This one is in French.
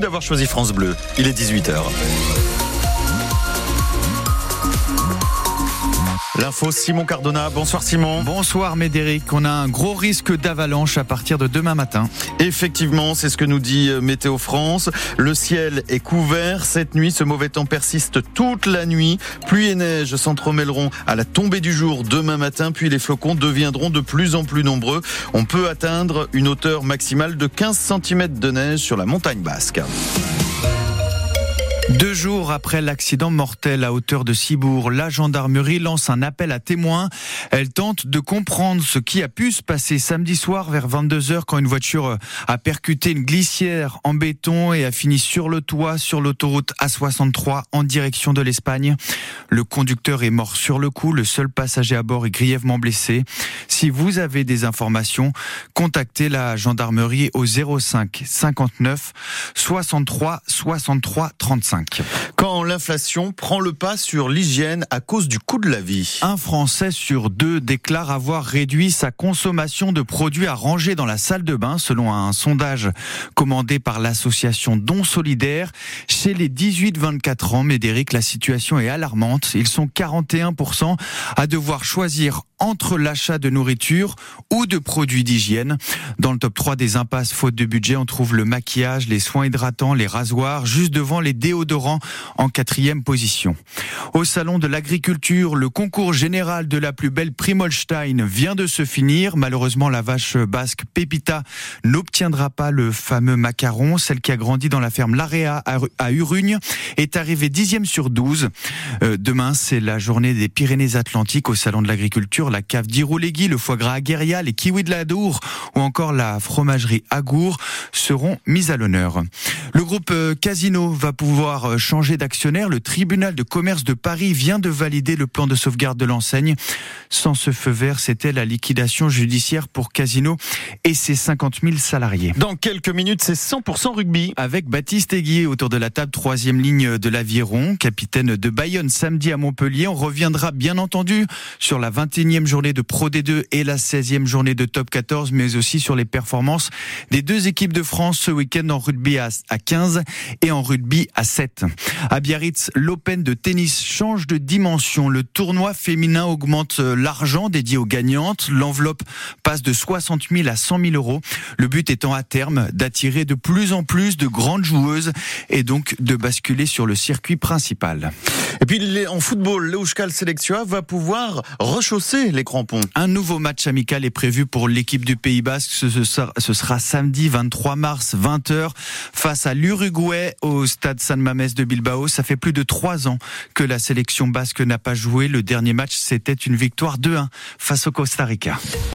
d'avoir choisi France Bleu. Il est 18h. L'info Simon Cardona. Bonsoir Simon. Bonsoir Médéric. On a un gros risque d'avalanche à partir de demain matin. Effectivement, c'est ce que nous dit euh, Météo France. Le ciel est couvert. Cette nuit, ce mauvais temps persiste toute la nuit. Pluie et neige s'entremêleront à la tombée du jour demain matin, puis les flocons deviendront de plus en plus nombreux. On peut atteindre une hauteur maximale de 15 cm de neige sur la montagne basque. Deux jours après l'accident mortel à hauteur de Cibourg, la gendarmerie lance un appel à témoins. Elle tente de comprendre ce qui a pu se passer samedi soir vers 22h quand une voiture a percuté une glissière en béton et a fini sur le toit sur l'autoroute A63 en direction de l'Espagne. Le conducteur est mort sur le coup, le seul passager à bord est grièvement blessé. Si vous avez des informations, contactez la gendarmerie au 05 59 63 63 35. Quand l'inflation prend le pas sur l'hygiène à cause du coût de la vie. Un Français sur deux déclare avoir réduit sa consommation de produits à ranger dans la salle de bain, selon un sondage commandé par l'association Don Solidaire. Chez les 18-24 ans, Médéric, la situation est alarmante. Ils sont 41% à devoir choisir entre l'achat de nourriture ou de produits d'hygiène. Dans le top 3 des impasses faute de budget, on trouve le maquillage, les soins hydratants, les rasoirs, juste devant les déodorants en quatrième position. Au salon de l'agriculture, le concours général de la plus belle Primolstein vient de se finir. Malheureusement, la vache basque Pepita n'obtiendra pas le fameux macaron. Celle qui a grandi dans la ferme Larea à Urugne est arrivée dixième sur 12. Euh, demain, c'est la journée des Pyrénées-Atlantiques au salon de l'agriculture la cave d'Iroulegui, le foie gras Agueria, les kiwis de la Dour ou encore la fromagerie Agour seront mises à l'honneur. Le groupe euh, Casino va pouvoir euh, changer d'actionnaire. Le tribunal de commerce de Paris vient de valider le plan de sauvegarde de l'enseigne. Sans ce feu vert, c'était la liquidation judiciaire pour Casino et ses 50 000 salariés. Dans quelques minutes, c'est 100% rugby. Avec Baptiste Aiguier autour de la table, troisième ligne de l'Aviron, capitaine de Bayonne samedi à Montpellier. On reviendra bien entendu sur la 21e journée de Pro D2 et la 16e journée de Top 14, mais aussi sur les performances des deux équipes de France ce week-end en rugby à 15 et en rugby à 7. À Biarritz, l'Open de tennis change de dimension. Le tournoi féminin augmente l'argent dédié aux gagnantes. L'enveloppe passe de 60 000 à 100 000 euros. Le but étant à terme d'attirer de plus en plus de grandes joueuses et donc de basculer sur le circuit principal. Et puis en football, l'Euskal Selectua va pouvoir rechausser les crampons. Un nouveau match amical est prévu pour l'équipe du Pays Basque. Ce sera, samedi 23 mars 20h face à l'Uruguay au stade San Mamés de Bilbao. Ça fait plus de trois ans que la sélection basque n'a pas joué. Le dernier match, c'était une victoire 2-1 face au Costa Rica.